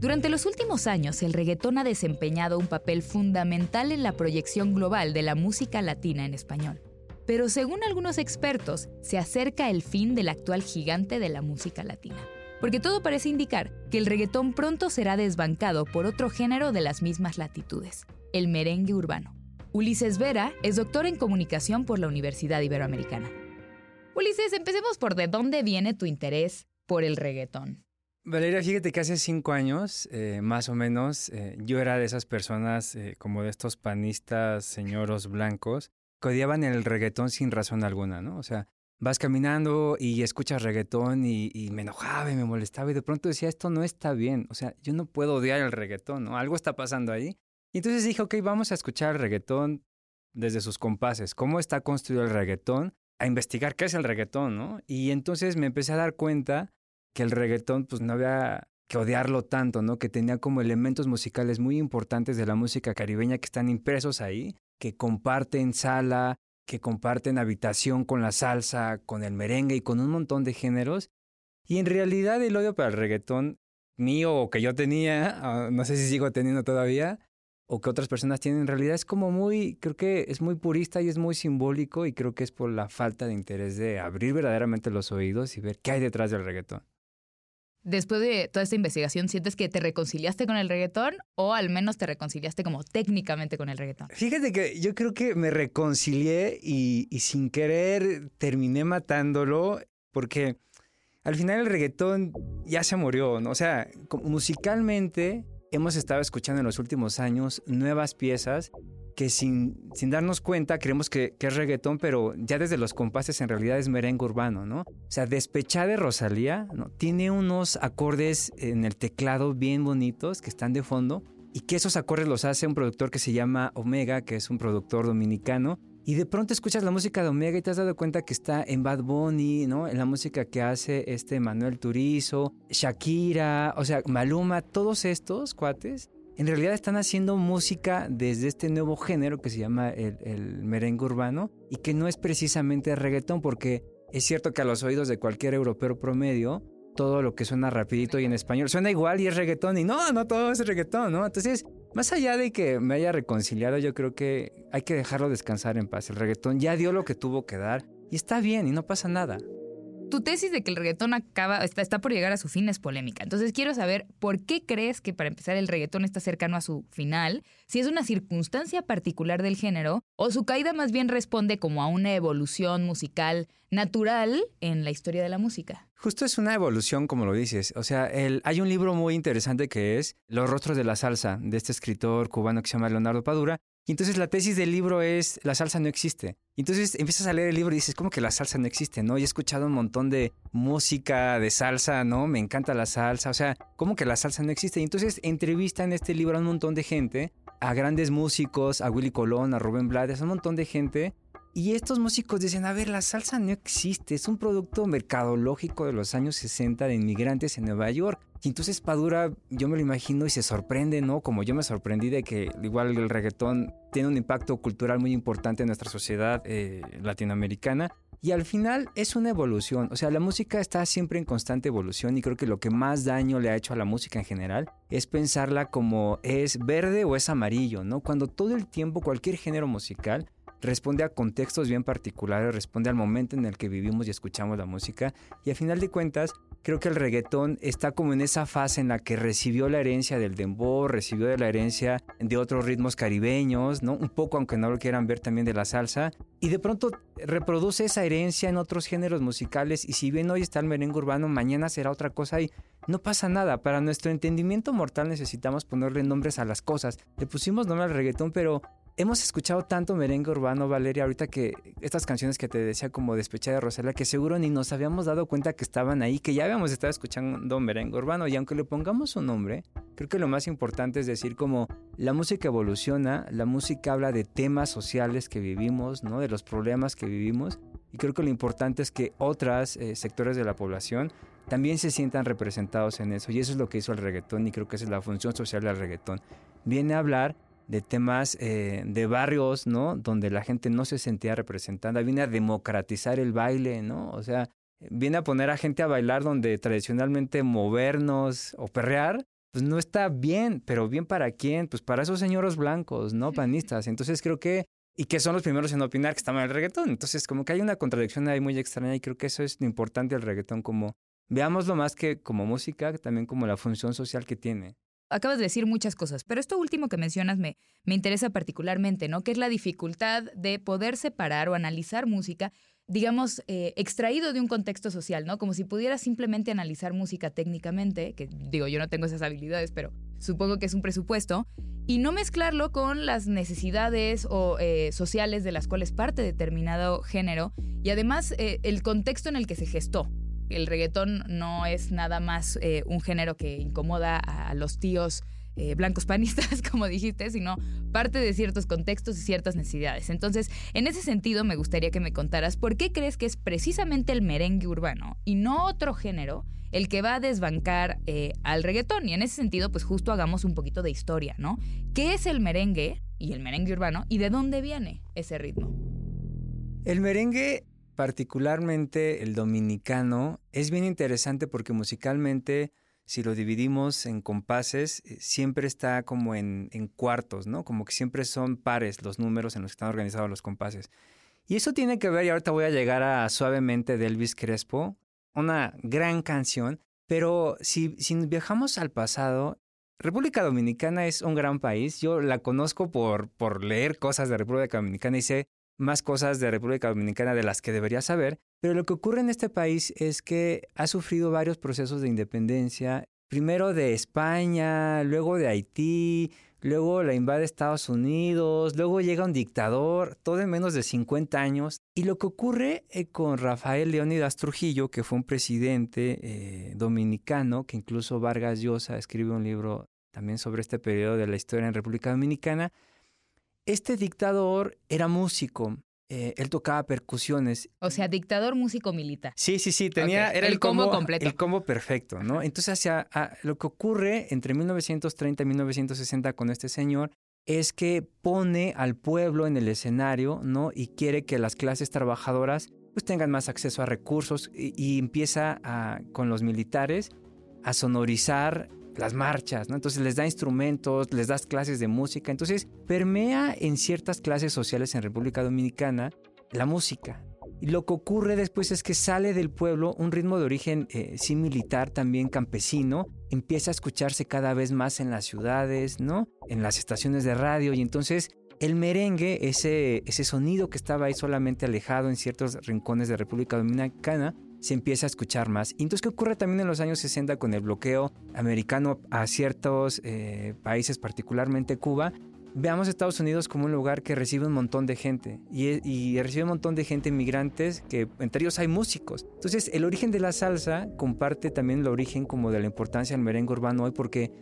Durante los últimos años, el reggaetón ha desempeñado un papel fundamental en la proyección global de la música latina en español. Pero según algunos expertos, se acerca el fin del actual gigante de la música latina. Porque todo parece indicar que el reggaetón pronto será desbancado por otro género de las mismas latitudes, el merengue urbano. Ulises Vera es doctor en comunicación por la Universidad Iberoamericana. Ulises, empecemos por de dónde viene tu interés por el reggaetón. Valeria, fíjate que hace cinco años, eh, más o menos, eh, yo era de esas personas, eh, como de estos panistas señoros blancos, que odiaban el reggaetón sin razón alguna, ¿no? O sea, vas caminando y escuchas reggaetón y, y, me enojaba y me molestaba y de pronto decía, esto no está bien, o sea, yo no puedo odiar el reggaetón, ¿no? Algo está pasando ahí. Y entonces dije, ok, vamos a escuchar el reggaetón desde sus compases, cómo está construido el reggaetón, a investigar qué es el reggaetón, ¿no? Y entonces me empecé a dar cuenta que el reggaetón pues no había que odiarlo tanto, ¿no? Que tenía como elementos musicales muy importantes de la música caribeña que están impresos ahí, que comparten sala, que comparten habitación con la salsa, con el merengue y con un montón de géneros. Y en realidad el odio para el reggaetón mío o que yo tenía, ah, no sé si sigo teniendo todavía, o que otras personas tienen, en realidad es como muy, creo que es muy purista y es muy simbólico y creo que es por la falta de interés de abrir verdaderamente los oídos y ver qué hay detrás del reggaetón después de toda esta investigación, ¿sientes que te reconciliaste con el reggaetón o al menos te reconciliaste como técnicamente con el reggaetón? Fíjate que yo creo que me reconcilié y, sin querer terminé matándolo porque al final el reggaetón ya se murió, ¿no? O sea, musicalmente hemos estado escuchando en los últimos años nuevas piezas que sin, sin darnos cuenta creemos que, es reggaetón, pero ya desde los compases en realidad es merengue urbano, ¿no? O sea, Despechada de Rosalía, ¿no? Tiene unos acordes en el teclado bien bonitos que están de fondo y que esos acordes los hace un productor que se llama Omega, que es un productor dominicano. Y de pronto escuchas la música de Omega y te has dado cuenta que está en Bad Bunny, ¿no? En la música que hace este Manuel Turizo, Shakira, o sea, Maluma, todos estos cuates en realidad están haciendo música desde este nuevo género que se llama el, merengue urbano y que no es precisamente reggaetón porque es cierto que a los oídos de cualquier europeo promedio todo lo que suena rapidito y en español suena igual y es reggaetón y no, no todo es reggaetón, ¿no? Entonces, más allá de que me haya reconciliado, yo creo que hay que dejarlo descansar en paz. El reggaetón ya dio lo que tuvo que dar y está bien y no pasa nada. Tu tesis de que el reggaetón acaba, está, está, por llegar a su fin es polémica. Entonces quiero saber por qué crees que para empezar el reggaetón está cercano a su final, si es una circunstancia particular del género o su caída más bien responde como a una evolución musical natural en la historia de la música. Justo es una evolución, como lo dices. O sea, hay un libro muy interesante que es Los rostros de la salsa, de este escritor cubano que se llama Leonardo Padura, entonces la tesis del libro es la salsa no existe. Entonces empiezas a leer el libro y dices, ¿cómo que la salsa no existe? ¿No? Y he escuchado un montón de música de salsa, ¿no? Me encanta la salsa. O sea, ¿cómo que la salsa no existe? Y entonces entrevista en este libro a un montón de gente, a grandes músicos, a Willy Colón, a Rubén Blades, a un montón de gente y estos músicos dicen, a ver, la salsa no existe, es un producto mercadológico de los años 60 de inmigrantes en Nueva York. Y entonces Padura, yo me lo imagino y se sorprende, ¿no? Como yo me sorprendí de que igual el reggaetón tiene un impacto cultural muy importante en nuestra sociedad eh, latinoamericana. Y al final es una evolución, o sea, la música está siempre en constante evolución y creo que lo que más daño le ha hecho a la música en general es pensarla como es verde o es amarillo, ¿no? Cuando todo el tiempo cualquier género musical responde a contextos bien particulares, responde al momento en el que vivimos y escuchamos la música. Y a final de cuentas, creo que el reggaetón está como en esa fase en la que recibió la herencia del dembow, recibió de la herencia de otros ritmos caribeños, ¿no? Un poco, aunque no lo quieran ver, también de la salsa. Y de pronto reproduce esa herencia en otros géneros musicales. Y si bien hoy está el merengue urbano, mañana será otra cosa y no pasa nada. Para nuestro entendimiento mortal necesitamos ponerle nombres a las cosas. Le pusimos nombre al reggaetón, pero hemos escuchado tanto merengue urbano, Valeria, ahorita que estas canciones que te decía como Despechada de Rosalía, que seguro ni nos habíamos dado cuenta que estaban ahí, que ya habíamos estado escuchando merengue urbano y aunque le pongamos un nombre, creo que lo más importante es decir como la música evoluciona, la música habla de temas sociales que vivimos, ¿no? De los problemas que vivimos y creo que lo importante es que otros eh, sectores de la población también se sientan representados en eso y eso es lo que hizo el reggaetón y creo que esa es la función social del reggaetón. Viene a hablar de temas eh, de barrios, ¿no? Donde la gente no se sentía representada. Viene a democratizar el baile, ¿no? O sea, viene a poner a gente a bailar donde tradicionalmente movernos o perrear, pues no está bien, pero bien para quién? Pues para esos señores blancos, ¿no? Panistas. Entonces creo que, y que son los primeros en opinar que está mal el reggaetón. Entonces como que hay una contradicción ahí muy extraña y creo que eso es lo importante del reggaetón, como veámoslo más que como música, también como la función social que tiene acabas de decir muchas cosas, pero esto último que mencionas me, me interesa particularmente, ¿no? Que es la dificultad de poder separar o analizar música, digamos, eh, extraído de un contexto social, ¿no? Como si pudieras simplemente analizar música técnicamente, que digo, yo no tengo esas habilidades, pero supongo que es un presupuesto, y no mezclarlo con las necesidades o, eh, sociales de las cuales parte determinado género y además eh, el contexto en el que se gestó el reggaetón no es nada más eh, un género que incomoda a los tíos eh, blancos panistas, como dijiste, sino parte de ciertos contextos y ciertas necesidades. Entonces, en ese sentido, me gustaría que me contaras por qué crees que es precisamente el merengue urbano y no otro género el que va a desbancar eh, al reggaetón. Y en ese sentido, pues justo hagamos un poquito de historia, ¿no? ¿Qué es el merengue y el merengue urbano y de dónde viene ese ritmo? El merengue particularmente el dominicano, es bien interesante porque musicalmente, si lo dividimos en compases, eh, siempre está como en, cuartos, ¿no? Como que siempre son pares los números en los que están organizados los compases. Y eso tiene que ver, y ahorita voy a llegar a Suavemente de Elvis Crespo, una gran canción, pero si, si viajamos al pasado, República Dominicana es un gran país. Yo la conozco por, por leer cosas de República Dominicana y sé más cosas de República Dominicana de las que debería saber, pero lo que ocurre en este país es que ha sufrido varios procesos de independencia, primero de España, luego de Haití, luego la invade Estados Unidos, luego llega un dictador, todo en menos de 50 años. Y lo que ocurre eh, con Rafael Leónidas Trujillo, que fue un presidente eh, dominicano, que incluso Vargas Llosa escribe un libro también sobre este periodo de la historia en República Dominicana, este dictador era músico. Eh, él tocaba percusiones. O sea, dictador, músico, militar. Sí, sí, sí, tenía era el, combo, completo. El combo perfecto, ¿no? Entonces, hacia, lo que ocurre entre 1930 y 1960 con este señor es que pone al pueblo en el escenario, ¿no? Y quiere que las clases trabajadoras pues tengan más acceso a recursos y, empieza con los militares a sonorizar las marchas, ¿no? Entonces les da instrumentos, les das clases de música. Entonces permea en ciertas clases sociales en República Dominicana la música. Y lo que ocurre después es que sale del pueblo un ritmo de origen eh, sí militar, también campesino, empieza a escucharse cada vez más en las ciudades, ¿no? En las estaciones de radio y entonces el merengue, ese, ese sonido que estaba ahí solamente alejado en ciertos rincones de República Dominicana, se empieza a escuchar más. Y entonces, ¿qué ocurre también en los años 60 con el bloqueo americano a ciertos eh, países, particularmente Cuba? Veamos Estados Unidos como un lugar que recibe un montón de gente y, recibe un montón de gente inmigrantes, que entre ellos hay músicos. Entonces, el origen de la salsa comparte también el origen como de la importancia del merengue urbano hoy porque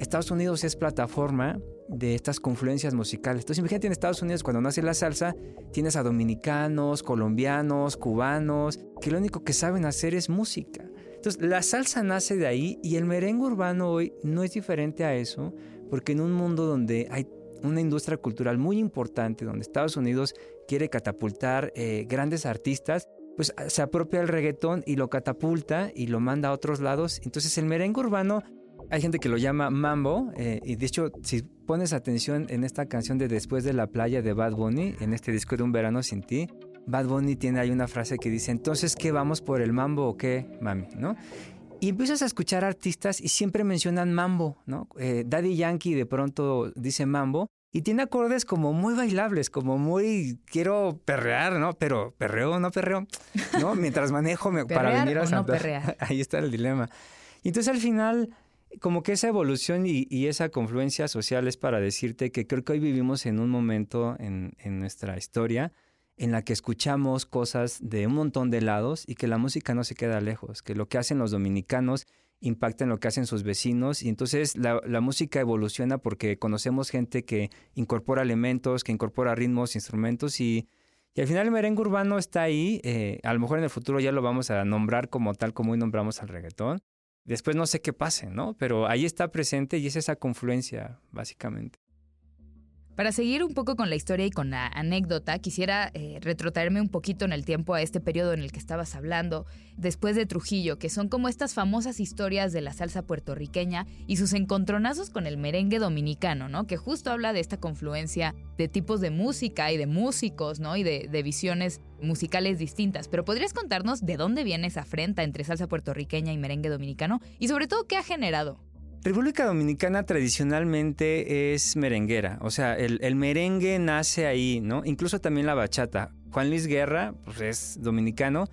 Estados Unidos es plataforma de estas confluencias musicales. Entonces, imagínate en Estados Unidos cuando nace la salsa, tienes a dominicanos, colombianos, cubanos, que lo único que saben hacer es música. Entonces, la salsa nace de ahí y el merengue urbano hoy no es diferente a eso, porque en un mundo donde hay una industria cultural muy importante, donde Estados Unidos quiere catapultar eh, grandes artistas, pues se apropia el reggaetón y lo catapulta y lo manda a otros lados. Entonces el merengue urbano hay gente que lo llama mambo, eh, y de hecho, si pones atención en esta canción de Después de la playa de Bad Bunny, en este disco de Un verano sin ti, Bad Bunny tiene ahí una frase que dice, entonces, ¿qué vamos por el mambo o qué, mami? ¿No? Y empiezas a escuchar artistas y siempre mencionan mambo, ¿no? Eh, Daddy Yankee de pronto dice mambo y tiene acordes como muy bailables, como muy quiero perrear, ¿no? Pero perreo o no perreo, ¿no? Mientras manejo me, para venir a o no perrear. Ahí está el dilema. Y entonces al final como que esa evolución y, esa confluencia social es para decirte que creo que hoy vivimos en un momento en, en nuestra historia en la que escuchamos cosas de un montón de lados y que la música no se queda lejos, que lo que hacen los dominicanos impacta en lo que hacen sus vecinos y entonces la, música evoluciona porque conocemos gente que incorpora elementos, que incorpora ritmos, instrumentos y, al final el merengue urbano está ahí, eh, a lo mejor en el futuro ya lo vamos a nombrar como tal como hoy nombramos al reggaetón. Después no sé qué pase, ¿no? Pero ahí está presente y es esa confluencia, básicamente. Para seguir un poco con la historia y con la anécdota, quisiera eh, retrotraerme un poquito en el tiempo a este periodo en el que estabas hablando, después de Trujillo, que son como estas famosas historias de la salsa puertorriqueña y sus encontronazos con el merengue dominicano, ¿no? Que justo habla de esta confluencia de tipos de música y de músicos, ¿no? Y de, de visiones musicales distintas. Pero ¿podrías contarnos de dónde viene esa afrenta entre salsa puertorriqueña y merengue dominicano? Y sobre todo, ¿qué ha generado? República Dominicana tradicionalmente es merenguera, o sea, el, merengue nace ahí, ¿no? Incluso también la bachata. Juan Luis Guerra, pues es dominicano,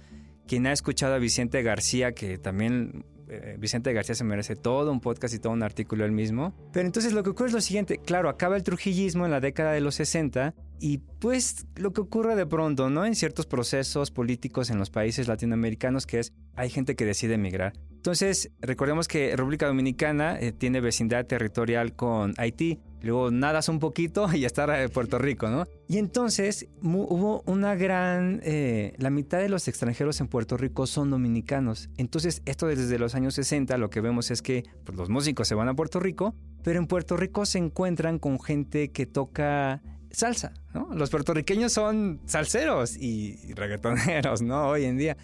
quien ha escuchado a Vicente García, que también eh, Vicente García se merece todo un podcast y todo un artículo él mismo. Pero entonces lo que ocurre es lo siguiente, claro, acaba el trujillismo en la década de los 60 y pues lo que ocurre de pronto, ¿no? En ciertos procesos políticos en los países latinoamericanos, que es, hay gente que decide emigrar. Entonces, recordemos que República Dominicana eh, tiene vecindad territorial con Haití, luego nadas un poquito y ya está Puerto Rico, ¿no? Y entonces hubo una gran... Eh, la mitad de los extranjeros en Puerto Rico son dominicanos. Entonces, esto desde los años 60 lo que vemos es que pues, los músicos se van a Puerto Rico, pero en Puerto Rico se encuentran con gente que toca salsa, ¿no? Los puertorriqueños son salseros y reggaetoneros, ¿no? Hoy en día.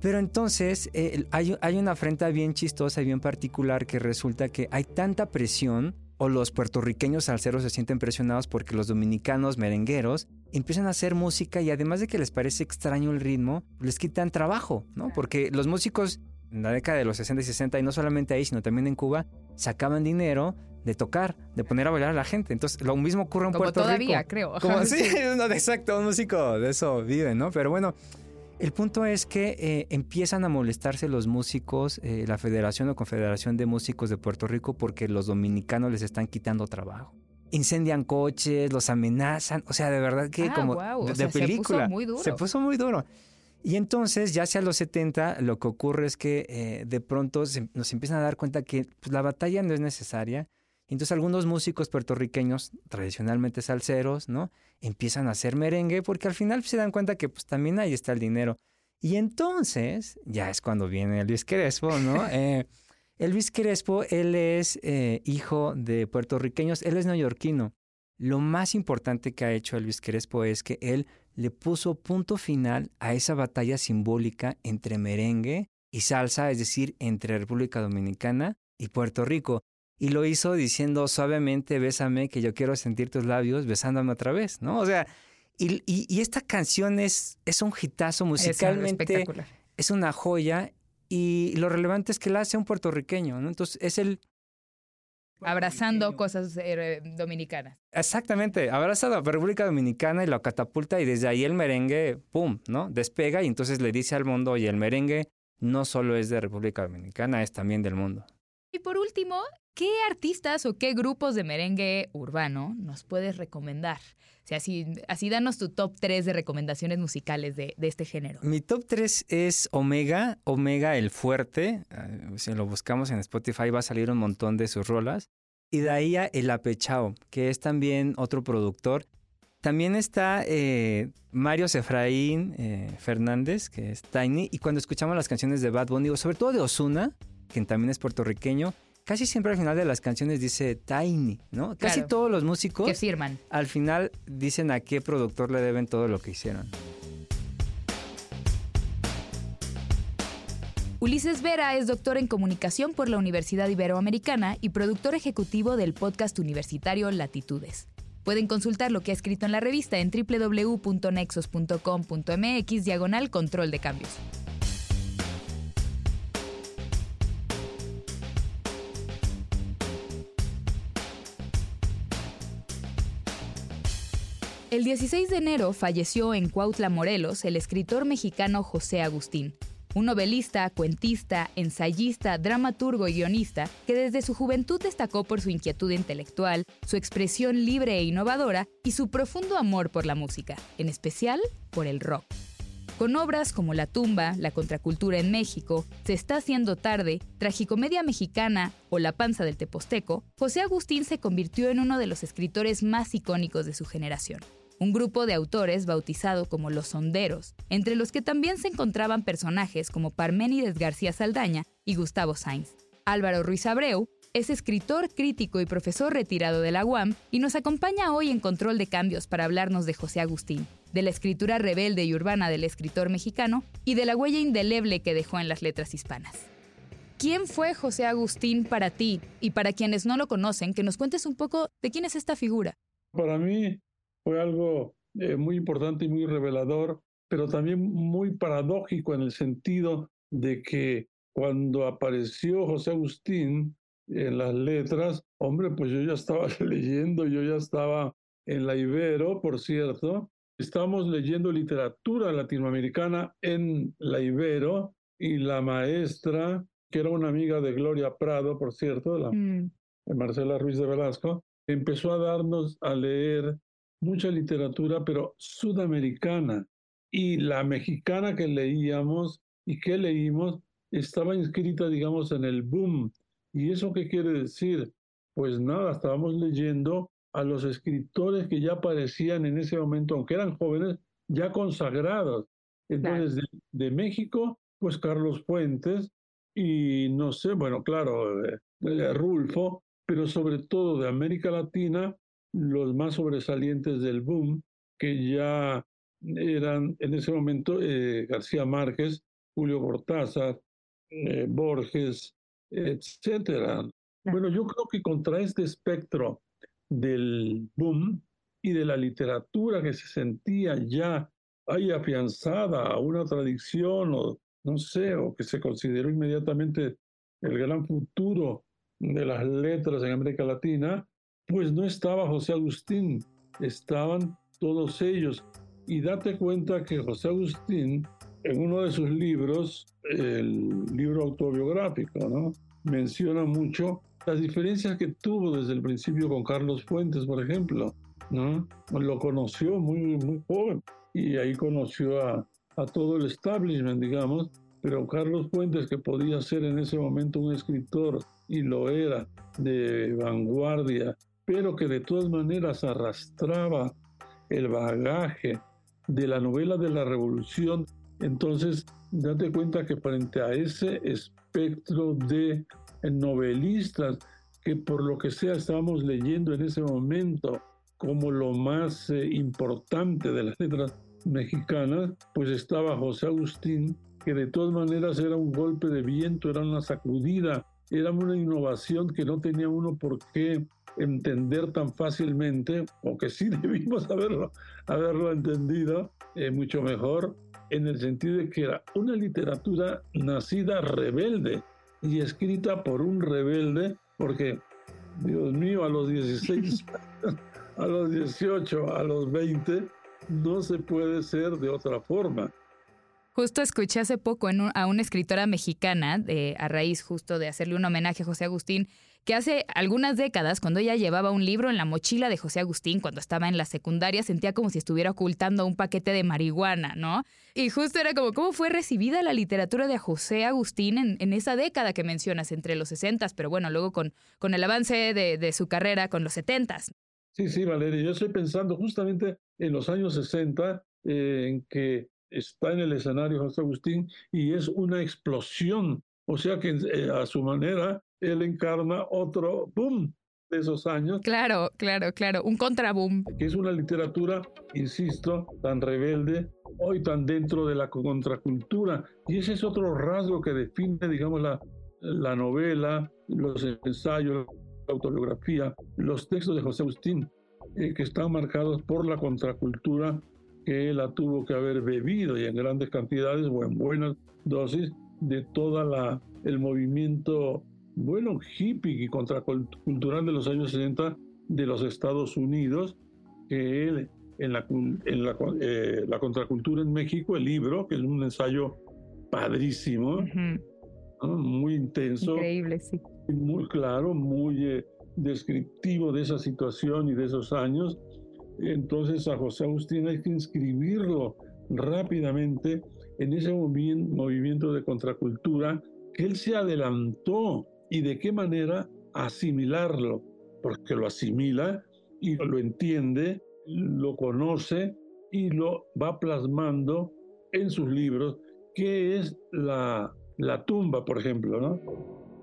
Pero entonces eh, hay, una afrenta bien chistosa y bien particular que resulta que hay tanta presión o los puertorriqueños salseros se sienten presionados porque los dominicanos merengueros empiezan a hacer música y además de que les parece extraño el ritmo, les quitan trabajo, ¿no? Porque los músicos en la década de los 60 y 60, y no solamente ahí, sino también en Cuba, sacaban dinero de tocar, de poner a bailar a la gente. Entonces, lo mismo ocurre en Puerto Rico. todavía, creo. Como, sí, no, exacto, un músico de eso vive, ¿no? Pero bueno, el punto es que eh, empiezan a molestarse los músicos, eh, la Federación o Confederación de Músicos de Puerto Rico, porque los dominicanos les están quitando trabajo. Incendian coches, los amenazan, o sea, de verdad que ah, como de, película. Se puso muy duro. Se puso muy duro. Y entonces, ya hacia los 70, lo que ocurre es que eh, de pronto nos empiezan a dar cuenta que pues, la batalla no es necesaria, entonces algunos músicos puertorriqueños, tradicionalmente salseros, ¿no? Empiezan a hacer merengue porque al final se dan cuenta que pues también ahí está el dinero. Y entonces, ya es cuando viene Luis Crespo, ¿no? eh, Elvis Crespo, él es eh, hijo de puertorriqueños, él es neoyorquino. Lo más importante que ha hecho Elvis Crespo es que él le puso punto final a esa batalla simbólica entre merengue y salsa, es decir, entre República Dominicana y Puerto Rico y lo hizo diciendo suavemente, bésame, que yo quiero sentir tus labios besándome otra vez, ¿no? O sea, y, y, esta canción es, es un hitazo musicalmente. Es, es una joya y lo relevante es que la hace un puertorriqueño, ¿no? Entonces es el... Abrazando cosas eh, dominicanas. Exactamente, abrazado a República Dominicana y lo catapulta y desde ahí el merengue, ¡pum!, ¿no? Despega y entonces le dice al mundo, oye, el merengue no solo es de República Dominicana, es también del mundo. Y por último, ¿qué artistas o qué grupos de merengue urbano nos puedes recomendar? O sea, así, así danos tu top 3 de recomendaciones musicales de, este género. Mi top 3 es Omega, Omega el Fuerte. Ah, si lo buscamos en Spotify va a salir un montón de sus rolas. Y de ahí a El Apechao, que es también otro productor. También está eh, Mario Sefraín eh, Fernández, que es Tiny. Y cuando escuchamos las canciones de Bad Bunny, sobre todo de Osuna, quien también es puertorriqueño, casi siempre al final de las canciones dice Tiny, ¿no? Casi todos los músicos que firman. Al final dicen a qué productor le deben todo lo que hicieron. Ulises Vera es doctor en comunicación por la Universidad Iberoamericana y productor ejecutivo del podcast universitario Latitudes. Pueden consultar lo que ha escrito en la revista en www.nexos.com.mx diagonal control de cambios. El 16 de enero falleció en Cuautla, Morelos, el escritor mexicano José Agustín. un novelista, cuentista, ensayista, dramaturgo y guionista que desde su juventud destacó por su inquietud intelectual, su expresión libre e innovadora y su profundo amor por la música, en especial por el rock. Con obras como La tumba, La contracultura en México, Se está haciendo tarde, Tragicomedia mexicana o La panza del Teposteco, José Agustín se convirtió en uno de los escritores más icónicos de su generación un grupo de autores bautizado como los Sonderos, entre los que también se encontraban personajes como Parménides García Saldaña y Gustavo Sainz. Álvaro Ruiz Abreu es escritor, crítico y profesor retirado de la UAM y nos acompaña hoy en Control de Cambios para hablarnos de José Agustín, de la escritura rebelde y urbana del escritor mexicano y de la huella indeleble que dejó en las letras hispanas. ¿Quién fue José Agustín para ti? Y para quienes no lo conocen, que nos cuentes un poco de quién es esta figura. Para mí, fue algo eh, muy importante y muy revelador, pero también muy paradójico en el sentido de que cuando apareció José Agustín en las letras, hombre, pues yo ya estaba leyendo, yo ya estaba en la Ibero, por cierto, estábamos leyendo literatura latinoamericana en la Ibero y la maestra, que era una amiga de Gloria Prado, por cierto, la, mm. Marcela Ruiz de Velasco, empezó a darnos a leer mucha literatura, pero sudamericana. Y la mexicana que leíamos y que leímos estaba inscrita, digamos, en el boom. ¿Y eso qué quiere decir? Pues nada, estábamos leyendo a los escritores que ya aparecían en ese momento, aunque eran jóvenes, ya consagrados. Entonces, de, México, pues Carlos Fuentes y no sé, bueno, claro, eh, Rulfo, pero sobre todo de América Latina, los más sobresalientes del boom, que ya eran en ese momento eh, García Márquez, Julio Cortázar, eh, Borges, etcétera. Bueno, yo creo que contra este espectro del boom y de la literatura que se sentía ya ahí afianzada a una tradición o no sé, o que se consideró inmediatamente el gran futuro de las letras en América Latina, pues no estaba José Agustín, estaban todos ellos. Y date cuenta que José Agustín, en uno de sus libros, el libro autobiográfico, ¿no? menciona mucho las diferencias que tuvo desde el principio con Carlos Fuentes, por ejemplo. ¿no? Lo conoció muy, muy joven y ahí conoció a, a todo el establishment, digamos, pero Carlos Fuentes, que podía ser en ese momento un escritor, y lo era, de vanguardia, pero que de todas maneras arrastraba el bagaje de la novela de la revolución, entonces date cuenta que frente a ese espectro de novelistas que por lo que sea estábamos leyendo en ese momento como lo más eh, importante de las letras mexicanas, pues estaba José Agustín, que de todas maneras era un golpe de viento, era una sacudida, era una innovación que no tenía uno por qué entender tan fácilmente, o que sí debimos haberlo, haberlo entendido eh, mucho mejor, en el sentido de que era una literatura nacida rebelde y escrita por un rebelde, porque, Dios mío, a los 16, a los 18, a los 20, no se puede ser de otra forma. Justo escuché hace poco a una escritora mexicana, a raíz justo de hacerle un homenaje a José Agustín, que hace algunas décadas, cuando ella llevaba un libro en la mochila de José Agustín, cuando estaba en la secundaria, sentía como si estuviera ocultando un paquete de marihuana, ¿no? Y justo era como, ¿cómo fue recibida la literatura de José Agustín en, esa década que mencionas, entre los 60, pero bueno, luego con, con el avance de, su carrera con los 70? Sí, sí, Valeria, yo estoy pensando justamente en los años 60, eh, en que está en el escenario José Agustín y es una explosión. O sea que eh, a su manera él encarna otro boom de esos años. Claro, claro, claro, un contraboom. Que es una literatura, insisto, tan rebelde, hoy tan dentro de la contracultura. Y ese es otro rasgo que define, digamos, la, la novela, los ensayos, la autobiografía, los textos de José Agustín, eh, que están marcados por la contracultura que él la tuvo que haber bebido y en grandes cantidades o en buenas dosis de toda la el movimiento bueno hippie y contracultural de los años 60 de los Estados Unidos que él en la, en la, eh, la contracultura en México, el libro, que es un ensayo padrísimo, muy intenso. Increíble, sí. Muy claro, muy eh, descriptivo de esa situación y de esos años. Entonces a José Agustín hay que inscribirlo rápidamente en ese movimiento de contracultura que él se adelantó y de qué manera asimilarlo, porque lo asimila y lo entiende, lo conoce y lo va plasmando en sus libros, que es la, tumba, por ejemplo, ¿no?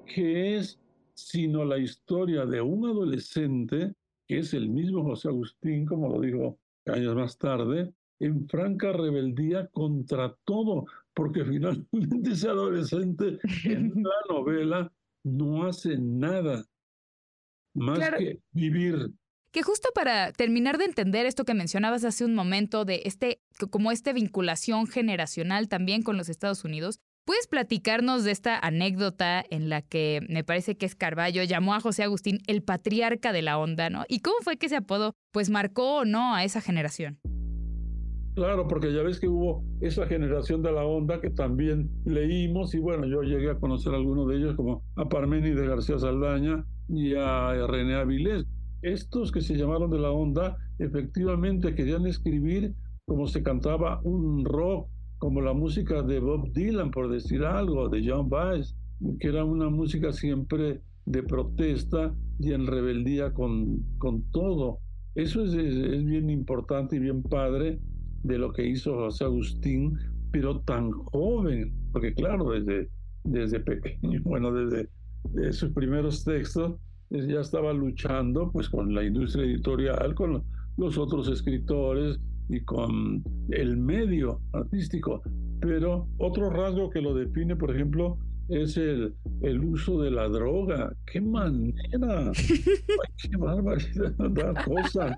que es sino la historia de un adolescente, que es el mismo José Agustín, como lo dijo años más tarde, en franca rebeldía contra todo, porque finalmente ese adolescente en la novela no hace nada más que vivir. Que justo para terminar de entender esto que mencionabas hace un momento de este, como esta vinculación generacional también con los Estados Unidos, ¿Puedes platicarnos de esta anécdota en la que me parece que es Carballo llamó a José Agustín el patriarca de la onda, ¿no? ¿Y cómo fue que ese apodo pues marcó o no a esa generación? Claro, porque ya ves que hubo esa generación de la onda que también leímos y bueno, yo llegué a conocer a algunos de ellos como a de García Saldaña y a René Avilés. Estos que se llamaron de la onda efectivamente querían escribir como se cantaba un rock, como la música de Bob Dylan, por decir algo, de John Baez, que era una música siempre de protesta y en rebeldía con, con todo. Eso es, es bien importante y bien padre de lo que hizo José Agustín, pero tan joven, porque claro, desde, desde pequeño, bueno, desde, sus primeros textos, ya estaba luchando pues con la industria editorial, con los otros escritores y con el medio artístico. Pero otro rasgo que lo define, por ejemplo, es el, el uso de la droga. ¡Qué manera! ¡Qué barbaridad! cosa!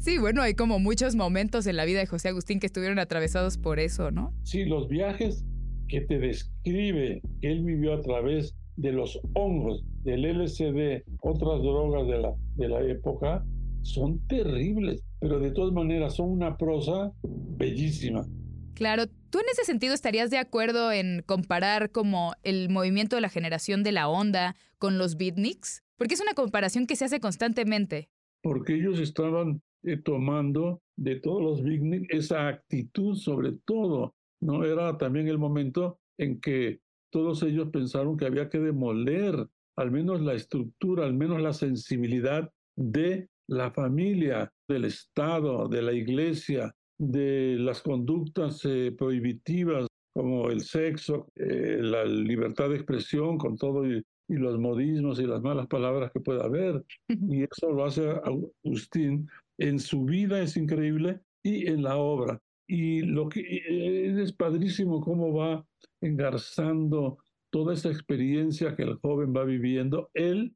Sí, bueno, hay como muchos momentos en la vida de José Agustín que estuvieron atravesados por eso, ¿no? Sí, los viajes que te describe que él vivió a través de los hongos, del LSD, otras drogas de la, de la época, son terribles, pero de todas maneras son una prosa bellísima. Claro, ¿tú en ese sentido estarías de acuerdo en comparar como el movimiento de la generación de la onda con los beatniks? Porque es una comparación que se hace constantemente. Porque ellos estaban eh, tomando de todos los beatniks esa actitud sobre todo. No era también el momento en que todos ellos pensaron que había que demoler al menos la estructura, al menos la sensibilidad de la familia, del Estado, de la iglesia, de las conductas eh, prohibitivas como el sexo, eh, la libertad de expresión con todo y, los modismos y las malas palabras que pueda haber. Y eso lo hace Agustín en su vida, es increíble, y en la obra. Y lo que es padrísimo cómo va engarzando toda esa experiencia que el joven va viviendo, él,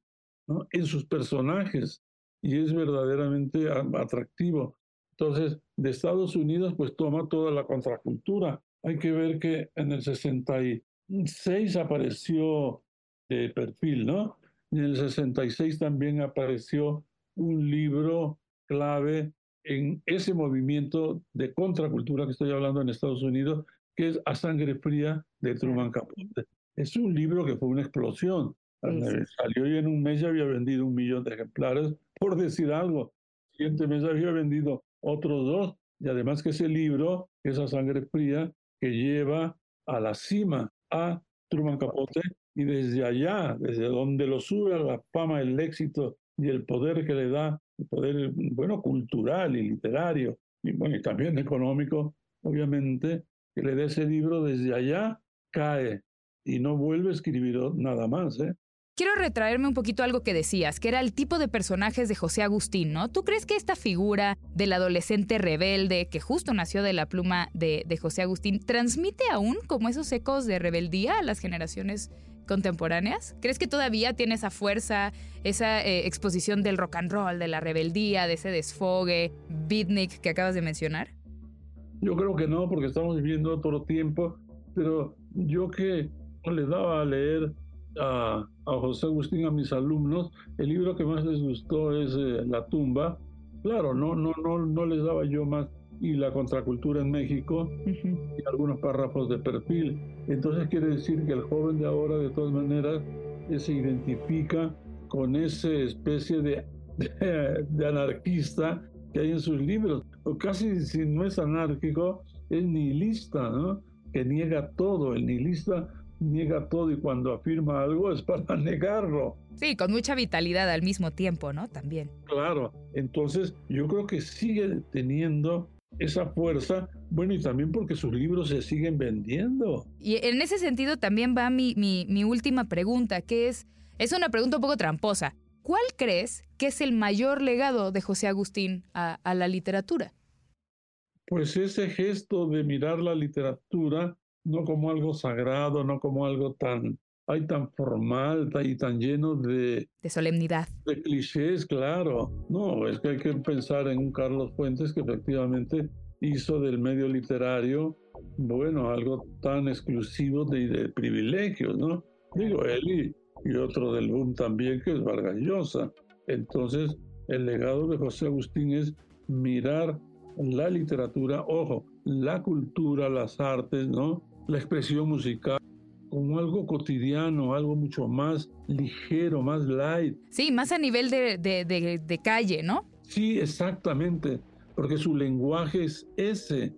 ¿no? en sus personajes, y es verdaderamente atractivo. Entonces, de Estados Unidos, pues toma toda la contracultura. Hay que ver que en el 66 apareció de perfil, ¿no? En el 66 también apareció un libro clave en ese movimiento de contracultura que estoy hablando en Estados Unidos, que es A Sangre Fría de Truman Capote. Es un libro que fue una explosión. Salió y en un mes ya había vendido un millón de ejemplares, por decir algo. Siguiente mes había vendido otros dos. Y además que ese libro, esa sangre fría, que lleva a la cima a Truman Capote y desde allá, desde donde lo sube a la fama, el éxito y el poder que le da, el poder, bueno, cultural y literario, y, bueno, y también económico, obviamente, que le dé ese libro desde allá, cae y no vuelve a escribir nada más. ¿eh? Quiero retraerme un poquito a algo que decías, que era el tipo de personajes de José Agustín, ¿no? ¿Tú crees que esta figura del adolescente rebelde, que justo nació de la pluma de, José Agustín, transmite aún como esos ecos de rebeldía a las generaciones contemporáneas? ¿Crees que todavía tiene esa fuerza, esa eh, exposición del rock and roll, de la rebeldía, de ese desfogue, beatnik que acabas de mencionar? Yo creo que no, porque estamos viviendo otro tiempo, pero yo que le daba a leer a, José Agustín, a mis alumnos, el libro que más les gustó es eh, La tumba. Claro, no, no, no, no les daba yo más y la contracultura en México y algunos párrafos de perfil. Entonces quiere decir que el joven de ahora de todas maneras se identifica con esa especie de, de, anarquista que hay en sus libros. O casi si no es anárquico, es nihilista, ¿no? que niega todo. El nihilista niega todo y cuando afirma algo es para negarlo. Sí, con mucha vitalidad al mismo tiempo, ¿no? También. Claro, entonces yo creo que sigue teniendo esa fuerza, bueno, y también porque sus libros se siguen vendiendo. Y en ese sentido también va mi, mi, última pregunta, que es, es una pregunta un poco tramposa. ¿Cuál crees que es el mayor legado de José Agustín a, a la literatura? Pues ese gesto de mirar la literatura no como algo sagrado, no como algo tan, ay, tan formal y tan lleno de... De solemnidad. De clichés, claro. No, es que hay que pensar en un Carlos Fuentes que efectivamente hizo del medio literario, bueno, algo tan exclusivo de, de privilegios, ¿no? Digo, él y, otro del boom también, que es Vargas Llosa. Entonces, el legado de José Agustín es mirar la literatura, ojo, la cultura, las artes, ¿no? La expresión musical como algo cotidiano, algo mucho más ligero, más light. Sí, más a nivel de, de, calle, ¿no? Sí, exactamente, porque su lenguaje es ese.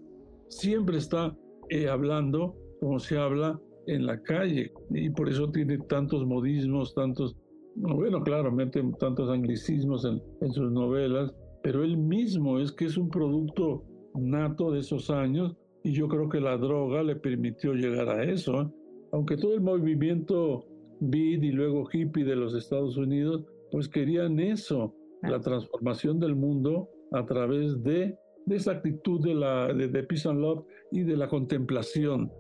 Siempre está eh, hablando como se habla en la calle y por eso tiene tantos modismos, tantos, bueno, claramente tantos anglicismos en, en sus novelas, pero él mismo es que es un producto nato de esos años y yo creo que la droga le permitió llegar a eso. ¿eh? aunque todo el movimiento beat y luego hippie de los Estados Unidos, pues querían eso, la transformación del mundo a través de, de esa actitud de, la, de, Peace and Love y de la contemplación.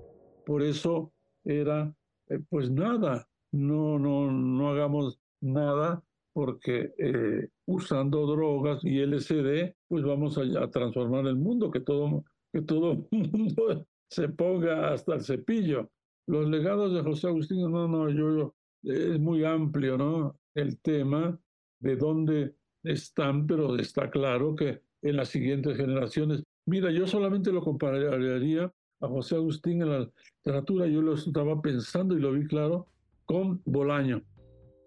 Por eso era, eh, pues nada, no, no, no hagamos nada porque eh, usando drogas y LSD, pues vamos a, a, transformar el mundo, que todo, que todo mundo se ponga hasta el cepillo. Los legados de José Agustín, no, no, yo, es muy amplio, ¿no? El tema de dónde están, pero está claro que en las siguientes generaciones. Mira, yo solamente lo compararía a José Agustín en la literatura, yo lo estaba pensando y lo vi claro con Bolaño.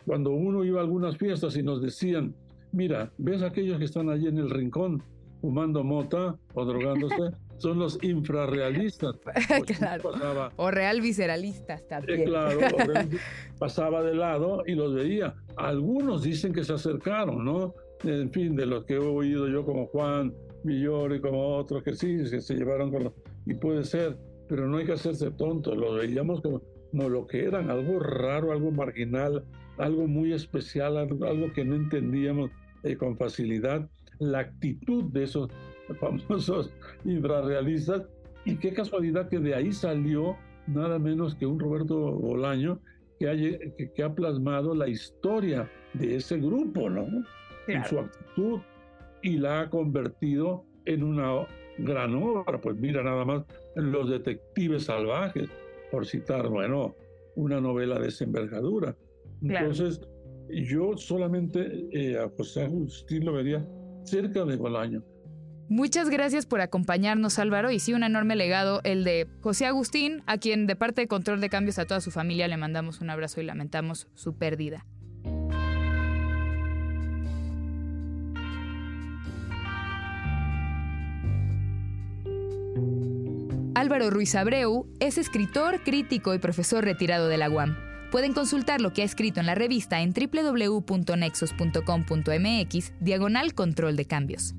Cuando uno iba a algunas fiestas y nos decían, mira, ves aquellos que están allí en el rincón fumando mota o drogándose, son los infrarrealistas. claro. o real visceralistas eh, también. claro, pasaba de lado y los veía. Algunos dicen que se acercaron, ¿no? En fin, de los que he oído yo como Juan Millor y como otros que sí, que se llevaron con los... Y puede ser, pero no hay que hacerse tontos, los veíamos como, lo que eran, algo raro, algo marginal, algo muy especial, algo, que no entendíamos eh, con facilidad. La actitud de esos famosos infrarrealistas. Y qué casualidad que de ahí salió nada menos que un Roberto Bolaño que ha, que, ha plasmado la historia de ese grupo, ¿no? En su actitud y la ha convertido en una gran obra. Pues mira nada más Los Detectives Salvajes, por citar, bueno, una novela de esa envergadura. Entonces, yo solamente eh, a José Agustín lo vería cerca de Bolaño. Muchas gracias por acompañarnos Álvaro y sí un enorme legado el de José Agustín, a quien de parte de Control de Cambios a toda su familia le mandamos un abrazo y lamentamos su pérdida. Álvaro Ruiz Abreu es escritor, crítico y profesor retirado de la UAM. Pueden consultar lo que ha escrito en la revista en www.nexos.com.mx, diagonal control de cambios.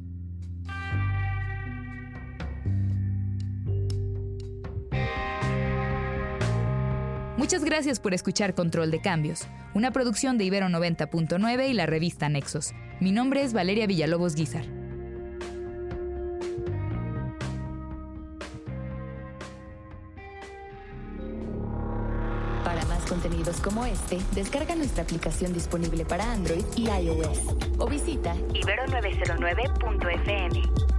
Muchas gracias por escuchar Control de Cambios, una producción de Ibero 90.9 y la revista Nexos. Mi nombre es Valeria Villalobos Guizar. Para más contenidos como este, descarga nuestra aplicación disponible para Android y iOS o visita ibero909.fm.